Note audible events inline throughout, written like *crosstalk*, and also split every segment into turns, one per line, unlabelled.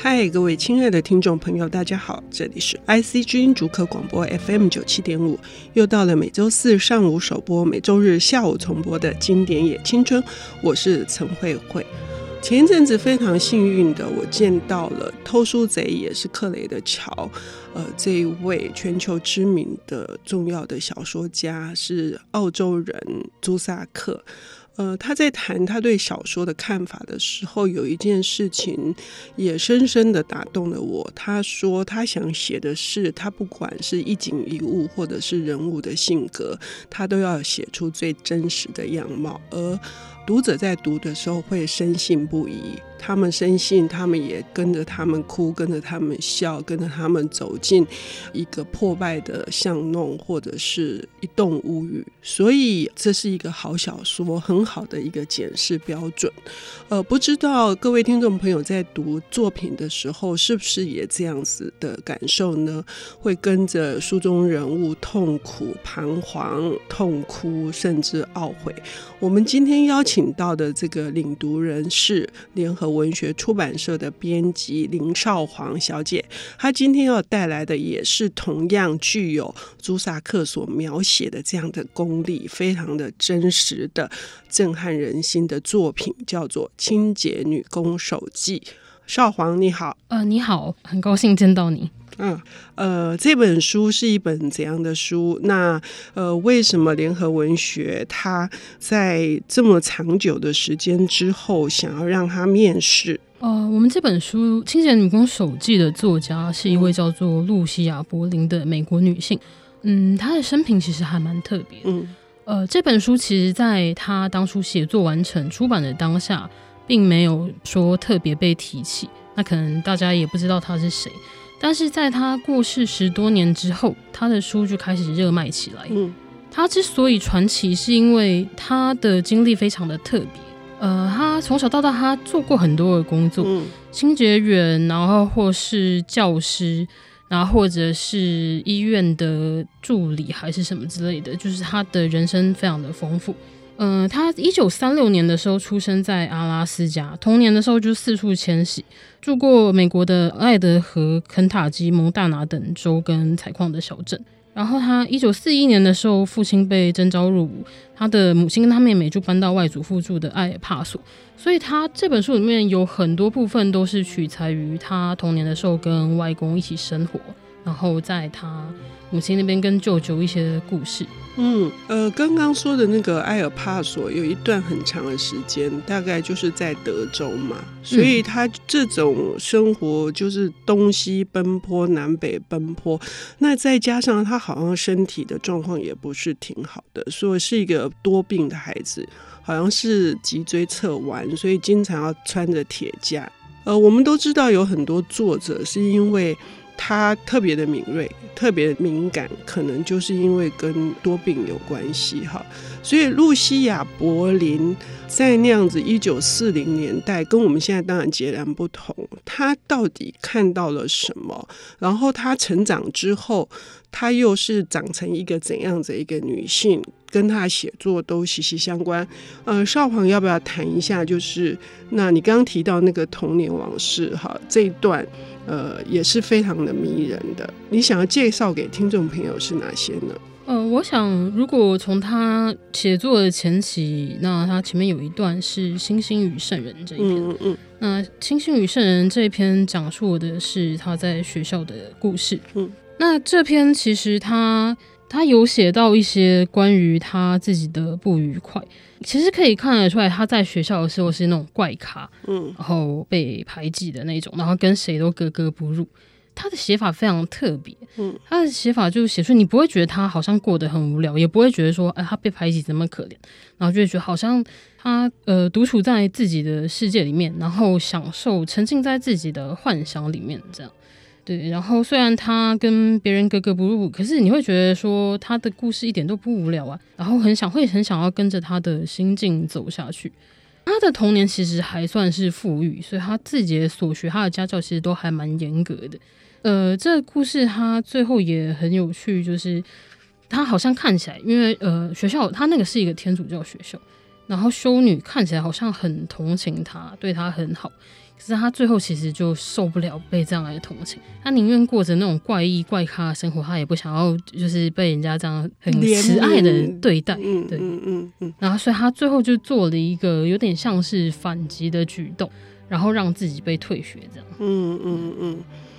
嗨，各位亲爱的听众朋友，大家好，这里是 IC 之音竹科广播 FM 九七点五，又到了每周四上午首播、每周日下午重播的经典也青春，我是陈慧慧。前一阵子非常幸运的，我见到了偷书贼也是克雷的乔，呃，这一位全球知名的重要的小说家是澳洲人朱萨克。呃，他在谈他对小说的看法的时候，有一件事情也深深的打动了我。他说，他想写的是，他不管是一景一物，或者是人物的性格，他都要写出最真实的样貌，而读者在读的时候会深信不疑。他们深信，他们也跟着他们哭，跟着他们笑，跟着他们走进一个破败的巷弄，或者是一栋屋宇。所以，这是一个好小说，很好的一个检视标准。呃，不知道各位听众朋友在读作品的时候，是不是也这样子的感受呢？会跟着书中人物痛苦、彷徨、痛哭，甚至懊悔。我们今天邀请请到的这个领读人是联合文学出版社的编辑林少煌小姐，她今天要带来的也是同样具有朱萨克所描写的这样的功力，非常的真实的震撼人心的作品，叫做《清洁女工手记》。少皇你好，
呃，你好，很高兴见到你。
嗯，呃，这本书是一本怎样的书？那呃，为什么联合文学它在这么长久的时间之后，想要让它面世？
呃，我们这本书《清洁女工手记》的作家是一位叫做露西亚·柏林的美国女性。嗯，她的生平其实还蛮特别。嗯，呃，这本书其实在她当初写作完成、出版的当下，并没有说特别被提起。那可能大家也不知道他是谁。但是在他过世十多年之后，他的书就开始热卖起来。嗯，他之所以传奇，是因为他的经历非常的特别。呃，他从小到大，他做过很多的工作，嗯、清洁员，然后或是教师，然后或者是医院的助理，还是什么之类的。就是他的人生非常的丰富。嗯、他一九三六年的时候出生在阿拉斯加，童年的时候就四处迁徙，住过美国的爱德和肯塔基、蒙大拿等州跟采矿的小镇。然后他一九四一年的时候，父亲被征召入伍，他的母亲跟他妹妹就搬到外祖父住的埃尔帕索。所以他这本书里面有很多部分都是取材于他童年的时候跟外公一起生活，然后在他母亲那边跟舅舅一些故事。
嗯，呃，刚刚说的那个埃尔帕索有一段很长的时间，大概就是在德州嘛，所以他这种生活就是东西奔波、南北奔波，那再加上他好像身体的状况也不是挺好的，所以是一个多病的孩子，好像是脊椎侧弯，所以经常要穿着铁架。呃，我们都知道有很多作者是因为。他特别的敏锐，特别敏感，可能就是因为跟多病有关系哈。所以露西亚·柏林在那样子一九四零年代，跟我们现在当然截然不同。他到底看到了什么？然后他成长之后，他又是长成一个怎样子一个女性？跟他写作都息息相关。呃，少煌要不要谈一下？就是那你刚刚提到那个童年往事哈，这一段。呃，也是非常的迷人的。你想要介绍给听众朋友是哪些呢？
呃，我想如果从他写作的前期，那他前面有一段是《星星与圣人》这一篇。嗯嗯。那《星星与圣人》这一篇讲述的是他在学校的故事。嗯。那这篇其实他。他有写到一些关于他自己的不愉快，其实可以看得出来，他在学校的时候是那种怪咖，嗯，然后被排挤的那种，然后跟谁都格格不入。他的写法非常特别，嗯，他的写法就是写出你不会觉得他好像过得很无聊，也不会觉得说，哎，他被排挤怎么可怜，然后就会觉得好像他呃独处在自己的世界里面，然后享受沉浸在自己的幻想里面这样。对，然后虽然他跟别人格格不入，可是你会觉得说他的故事一点都不无聊啊，然后很想会很想要跟着他的心境走下去。他的童年其实还算是富裕，所以他自己的所学，他的家教其实都还蛮严格的。呃，这个故事他最后也很有趣，就是他好像看起来，因为呃学校他那个是一个天主教学校，然后修女看起来好像很同情他，对他很好。可是他最后其实就受不了被这样来同情，他宁愿过着那种怪异怪咖的生活，他也不想要就是被人家这样很慈爱的对待。
嗯、
对，
嗯嗯嗯。
然后所以他最后就做了一个有点像是反击的举动，然后让自己被退学这样。
嗯嗯嗯。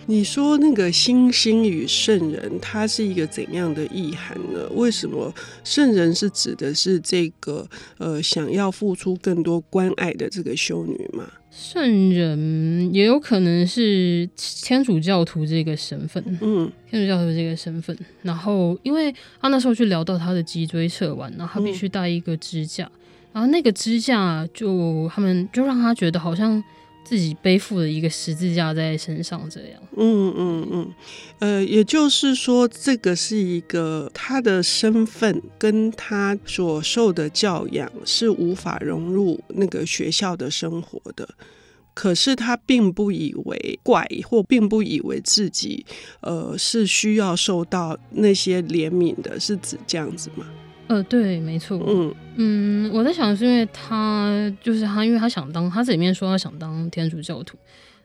你说那个星星与圣人，它是一个怎样的意涵呢？为什么圣人是指的是这个呃想要付出更多关爱的这个修女吗？
圣人也有可能是天主教徒这个身份，嗯，天主教徒这个身份。然后，因为他那时候去聊到他的脊椎侧弯，然后他必须带一个支架，嗯、然后那个支架就他们就让他觉得好像。自己背负了一个十字架在身上，这样。
嗯嗯嗯，呃，也就是说，这个是一个他的身份跟他所受的教养是无法融入那个学校的生活的。可是他并不以为怪，或并不以为自己呃是需要受到那些怜悯的，是指这样子吗？
呃，对，没错。嗯嗯，我在想是因为他就是他，因为他想当，他这里面说他想当天主教徒，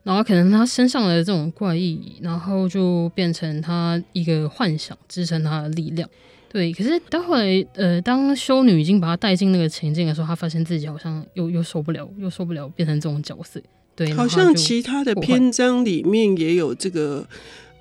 然后可能他身上的这种怪异，然后就变成他一个幻想支撑他的力量。对，可是到后来，呃，当修女已经把他带进那个情境的时候，他发现自己好像又又受不了，又受不了变成这种角色。对，
好像其他的篇章里面也有这个，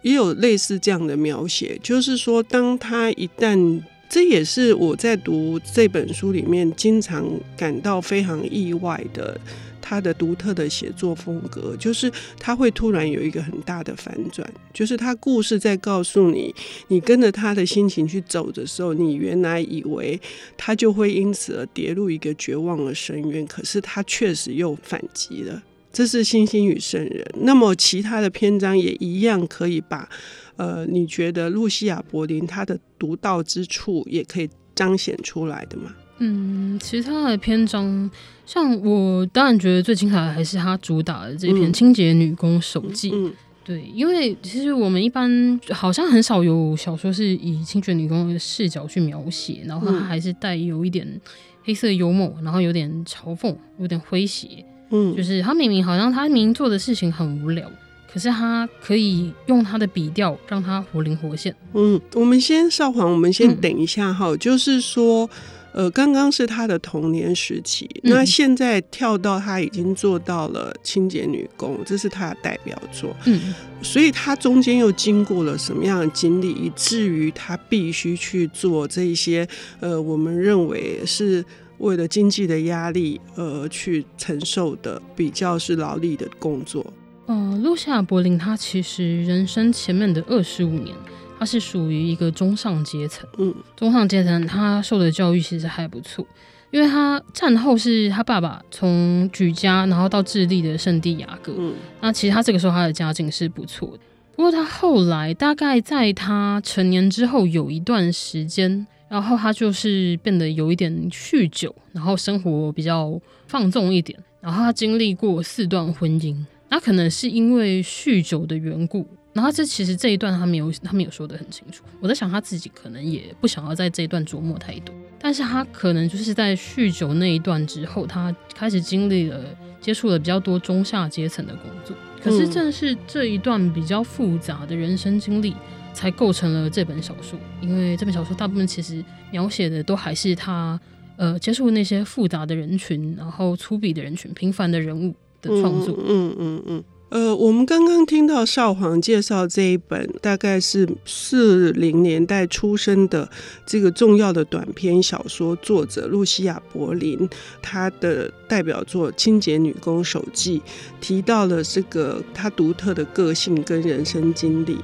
也有类似这样的描写，就是说，当他一旦这也是我在读这本书里面经常感到非常意外的，他的独特的写作风格，就是他会突然有一个很大的反转，就是他故事在告诉你，你跟着他的心情去走的时候，你原来以为他就会因此而跌入一个绝望的深渊，可是他确实又反击了。这是《星星与圣人》，那么其他的篇章也一样可以把。呃，你觉得露西亚·柏林她的独到之处也可以彰显出来的吗？
嗯，其他的篇章，像我当然觉得最精彩的还是他主打的这篇《清洁女工手记》。嗯，嗯对，因为其实我们一般好像很少有小说是以清洁女工的视角去描写，然后它还是带有一点黑色幽默，然后有点嘲讽，有点诙谐。嗯，就是他明明好像他明明做的事情很无聊。可是他可以用他的笔调让他活灵活现。
嗯，我们先少华，我们先等一下哈。嗯、就是说，呃，刚刚是他的童年时期，嗯、那现在跳到他已经做到了清洁女工，这是他的代表作。嗯，所以他中间又经过了什么样的经历，以至于他必须去做这一些呃，我们认为是为了经济的压力而去承受的比较是劳力的工作。
呃，露西亚·柏林，她其实人生前面的二十五年，她是属于一个中上阶层。嗯，中上阶层，她受的教育其实还不错，因为她战后是她爸爸从举家，然后到智利的圣地亚哥。嗯，那其实她这个时候她的家境是不错的。不过她后来大概在她成年之后有一段时间，然后她就是变得有一点酗酒，然后生活比较放纵一点，然后她经历过四段婚姻。他可能是因为酗酒的缘故，然后这其实这一段他没有他没有说得很清楚。我在想他自己可能也不想要在这一段琢磨太多，但是他可能就是在酗酒那一段之后，他开始经历了接触了比较多中下阶层的工作。可是正是这一段比较复杂的人生经历，才构成了这本小说。因为这本小说大部分其实描写的都还是他呃接触那些复杂的人群，然后粗鄙的人群，平凡的人物。的创作，
嗯嗯嗯，呃，我们刚刚听到少皇介绍这一本，大概是四零年代出生的这个重要的短篇小说作者露西亚·柏林，她的代表作《清洁女工手记》，提到了这个她独特的个性跟人生经历。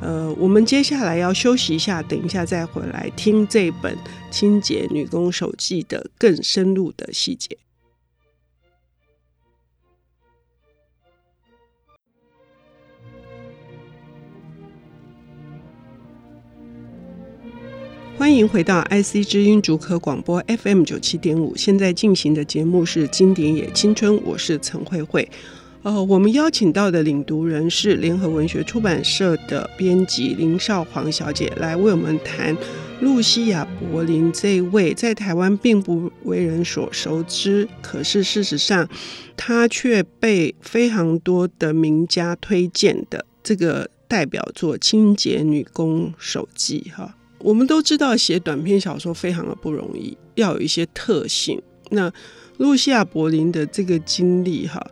呃，我们接下来要休息一下，等一下再回来听这本《清洁女工手记》的更深入的细节。欢迎回到 IC 之音竹科广播 FM 九七点五，现在进行的节目是《经典也青春》，我是陈慧慧。呃，我们邀请到的领读人是联合文学出版社的编辑林少煌小姐，来为我们谈露西亚·柏林这位在台湾并不为人所熟知，可是事实上，她却被非常多的名家推荐的这个代表作《清洁女工手记》哈。我们都知道写短篇小说非常的不容易，要有一些特性。那露西亚·柏林的这个经历哈。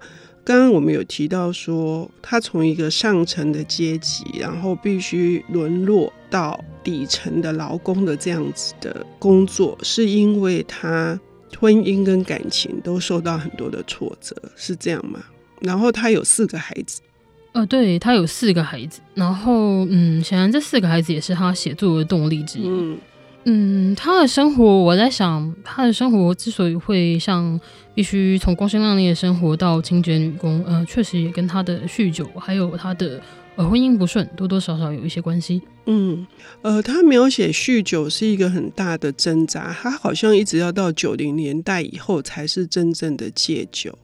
刚刚我们有提到说，他从一个上层的阶级，然后必须沦落到底层的劳工的这样子的工作，是因为他婚姻跟感情都受到很多的挫折，是这样吗？然后他有四个孩子，
呃，对，他有四个孩子，然后嗯，显然这四个孩子也是他写作的动力之一。嗯，他的生活，我在想，他的生活之所以会像必须从光鲜亮丽的生活到清洁女工，呃，确实也跟他的酗酒，还有他的呃婚姻不顺，多多少少有一些关系。
嗯，呃，他描写酗酒是一个很大的挣扎，他好像一直要到九零年代以后才是真正的戒酒。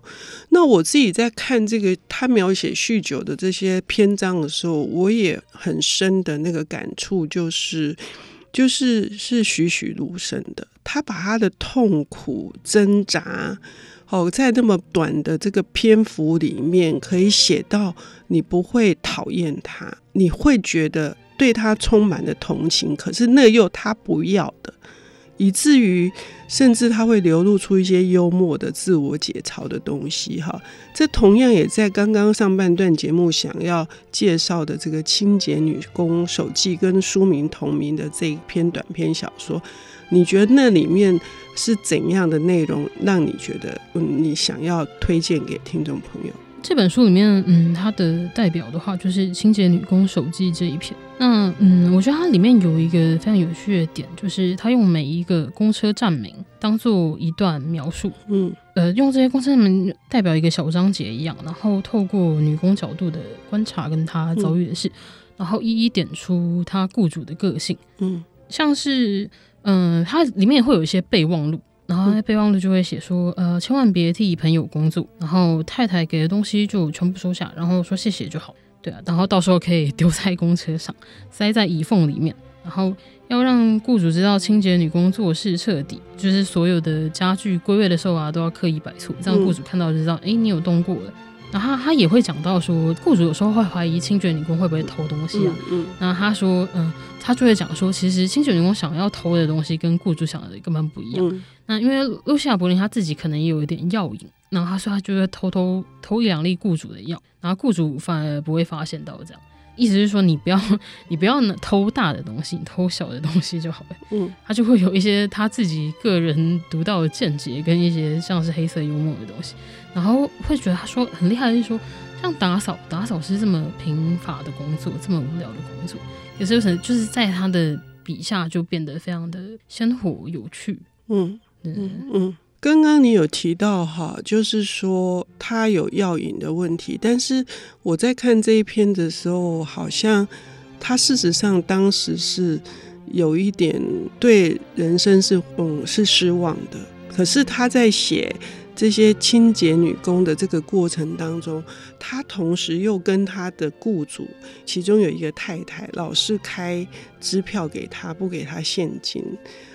那我自己在看这个他描写酗酒的这些篇章的时候，我也很深的那个感触就是。就是是栩栩如生的，他把他的痛苦挣扎，哦，在那么短的这个篇幅里面，可以写到你不会讨厌他，你会觉得对他充满了同情，可是那又他不要的。以至于甚至他会流露出一些幽默的自我解嘲的东西，哈，这同样也在刚刚上半段节目想要介绍的这个《清洁女工手记》跟书名同名的这一篇短篇小说，你觉得那里面是怎样的内容让你觉得嗯，你想要推荐给听众朋友？
这本书里面，嗯，它的代表的话就是《清洁女工手记》这一篇。那，嗯，我觉得它里面有一个非常有趣的点，就是它用每一个公车站名当做一段描述，嗯，呃，用这些公车站名代表一个小章节一样，然后透过女工角度的观察跟她遭遇的事，嗯，然后一一点出她雇主的个性，嗯，像是，嗯，它里面也会有一些备忘录。然后在备忘录就会写说，呃，千万别替朋友工作，然后太太给的东西就全部收下，然后说谢谢就好，对啊，然后到时候可以丢在公车上，塞在椅缝里面，然后要让雇主知道清洁女工做事彻底，就是所有的家具归位的时候啊，都要刻意摆错，这样雇主看到就知道，哎、嗯，你有动过了。然后他，也会讲到说，雇主有时候会怀疑清洁女工会不会偷东西啊，嗯，然后他说，嗯，他就会讲说，其实清洁女工想要偷的东西跟雇主想的根本不一样。嗯那因为露西亚·柏林他自己可能也有一点药瘾，然后他说他就会偷偷偷一两粒雇主的药，然后雇主反而不会发现到这样。意思是说你不要 *laughs* 你不要偷大的东西，你偷小的东西就好了。嗯，他就会有一些他自己个人独到的见解跟一些像是黑色幽默的东西，然后会觉得他说很厉害就是说，像打扫打扫是这么贫乏的工作，这么无聊的工作，有时候可能就是在他的笔下就变得非常的鲜活有趣。嗯。
嗯嗯，刚刚你有提到哈，就是说他有药瘾的问题，但是我在看这一篇的时候，好像他事实上当时是有一点对人生是嗯是失望的。可是他在写这些清洁女工的这个过程当中，她同时又跟她的雇主，其中有一个太太，老是开支票给她，不给她现金，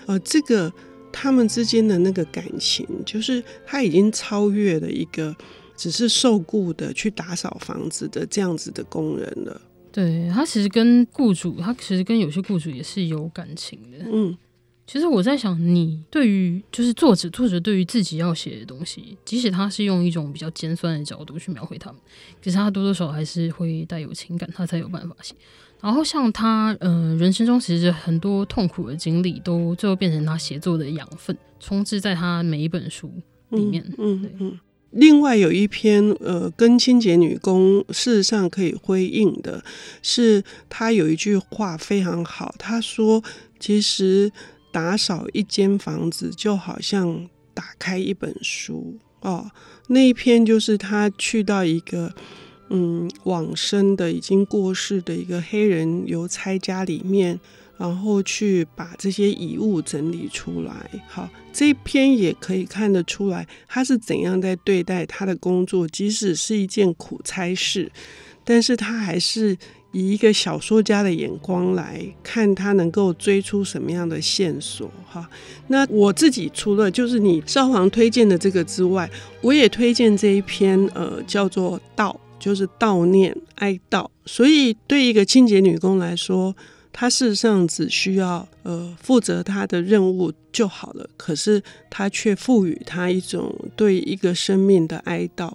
呃，这个。他们之间的那个感情，就是他已经超越了一个只是受雇的去打扫房子的这样子的工人了。
对，他其实跟雇主，他其实跟有些雇主也是有感情的。嗯，其实我在想，你对于就是作者，作者对于自己要写的东西，即使他是用一种比较尖酸的角度去描绘他们，可是他多多少少还是会带有情感，他才有办法写。然后像他，嗯、呃，人生中其实很多痛苦的经历，都最后变成他写作的养分，充斥在他每一本书里面。嗯嗯，
嗯。另外有一篇，呃，跟清洁女工事实上可以呼应的，是他有一句话非常好，他说：“其实打扫一间房子就好像打开一本书哦。”那一篇就是他去到一个。嗯，往生的已经过世的一个黑人邮差家里面，然后去把这些遗物整理出来。好，这一篇也可以看得出来，他是怎样在对待他的工作，即使是一件苦差事，但是他还是以一个小说家的眼光来看，他能够追出什么样的线索哈。那我自己除了就是你少华推荐的这个之外，我也推荐这一篇呃叫做悼，就是悼念哀悼。所以对一个清洁女工来说，她事实上只需要呃负责她的任务就好了。可是她却赋予她一种对一个生命的哀悼。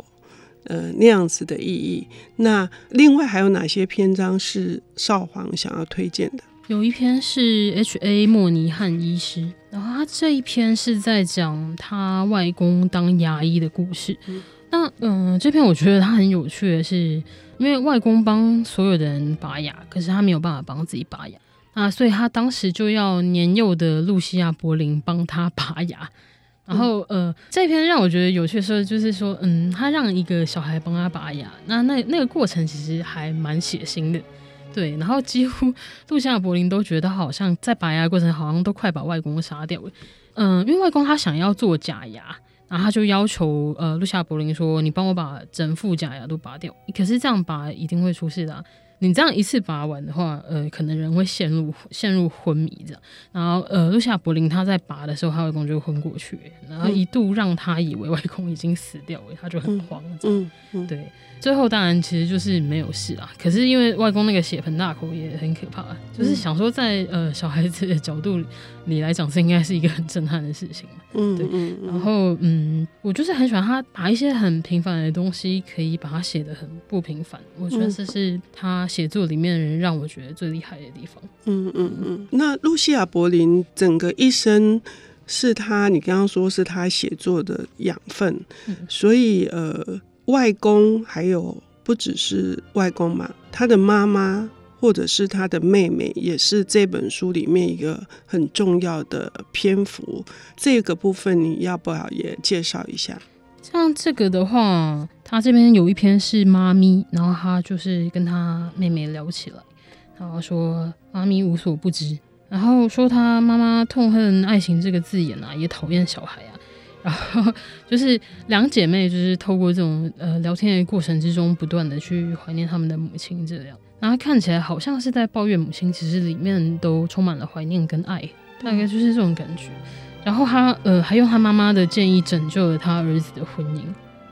呃，那样子的意义。那另外还有哪些篇章是少皇想要推荐的？
有一篇是 H.A. 莫尼汉医师，然后他这一篇是在讲他外公当牙医的故事。嗯、那嗯、呃，这篇我觉得他很有趣的是，因为外公帮所有的人拔牙，可是他没有办法帮自己拔牙，那所以他当时就要年幼的露西亚·柏林帮他拔牙。然后，呃，这篇让我觉得有趣的时候，就是说，嗯，他让一个小孩帮他拔牙，那那那个过程其实还蛮血腥的，对。然后几乎露西亚柏林都觉得好像在拔牙的过程，好像都快把外公杀掉了。嗯，因为外公他想要做假牙，然后他就要求呃露西亚柏林说：“你帮我把整副假牙都拔掉。”可是这样拔一定会出事的。你这样一次拔完的话，呃，可能人会陷入陷入昏迷这样。然后，呃，露西亚柏林他在拔的时候，他外公就昏过去，然后一度让他以为外公已经死掉了，他就很慌。嗯嗯，嗯对。最后当然其实就是没有事啊，可是因为外公那个血盆大口也很可怕，就是想说在呃小孩子的角度里来讲，这应该是一个很震撼的事情嘛。*laughs* 嗯，对。然后嗯，我就是很喜欢他把一些很平凡的东西，可以把它写得很不平凡。我觉得这是他写作里面的人让我觉得最厉害的地方。嗯嗯嗯。
那露西亚柏林整个一生是他，你刚刚说是他写作的养分，嗯、所以呃。外公还有不只是外公嘛，他的妈妈或者是他的妹妹，也是这本书里面一个很重要的篇幅。这个部分你要不要也介绍一下？
像这个的话，他这边有一篇是妈咪，然后他就是跟他妹妹聊起来，然后说妈咪无所不知，然后说他妈妈痛恨爱情这个字眼啊，也讨厌小孩啊。然后就是两姐妹，就是透过这种呃聊天的过程之中，不断的去怀念他们的母亲，这样，然后看起来好像是在抱怨母亲，其实里面都充满了怀念跟爱，大概就是这种感觉。然后他呃还用他妈妈的建议拯救了他儿子的婚姻。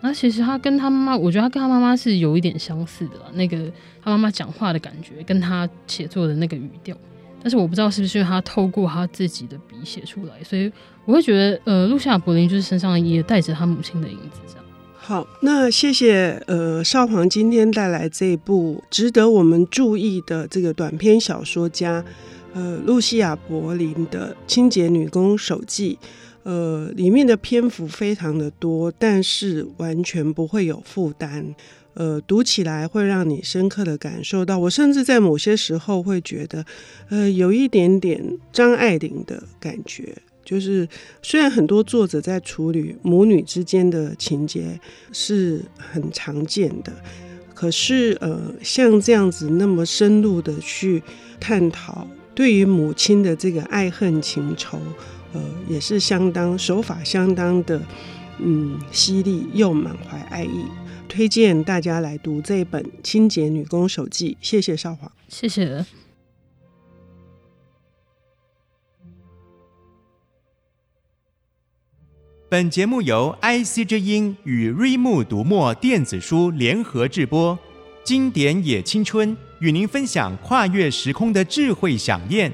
那其实他跟他妈妈，我觉得他跟他妈妈是有一点相似的，那个他妈妈讲话的感觉，跟他写作的那个语调。但是我不知道是不是因为他透过他自己的笔写出来，所以我会觉得，呃，露西亚柏林就是身上也带着他母亲的影子，这样。
好，那谢谢，呃，少华今天带来这一部值得我们注意的这个短篇小说家，呃，露西亚柏林的《清洁女工手记》，呃，里面的篇幅非常的多，但是完全不会有负担。呃，读起来会让你深刻的感受到，我甚至在某些时候会觉得，呃，有一点点张爱玲的感觉。就是虽然很多作者在处理母女之间的情节是很常见的，可是呃，像这样子那么深入的去探讨对于母亲的这个爱恨情仇，呃，也是相当手法相当的嗯犀利又满怀爱意。推荐大家来读这本《清洁女工手记》，谢谢少华，
谢谢。
本节目由 IC 之音与瑞木读墨电子书联合制播，经典也青春与您分享跨越时空的智慧想念。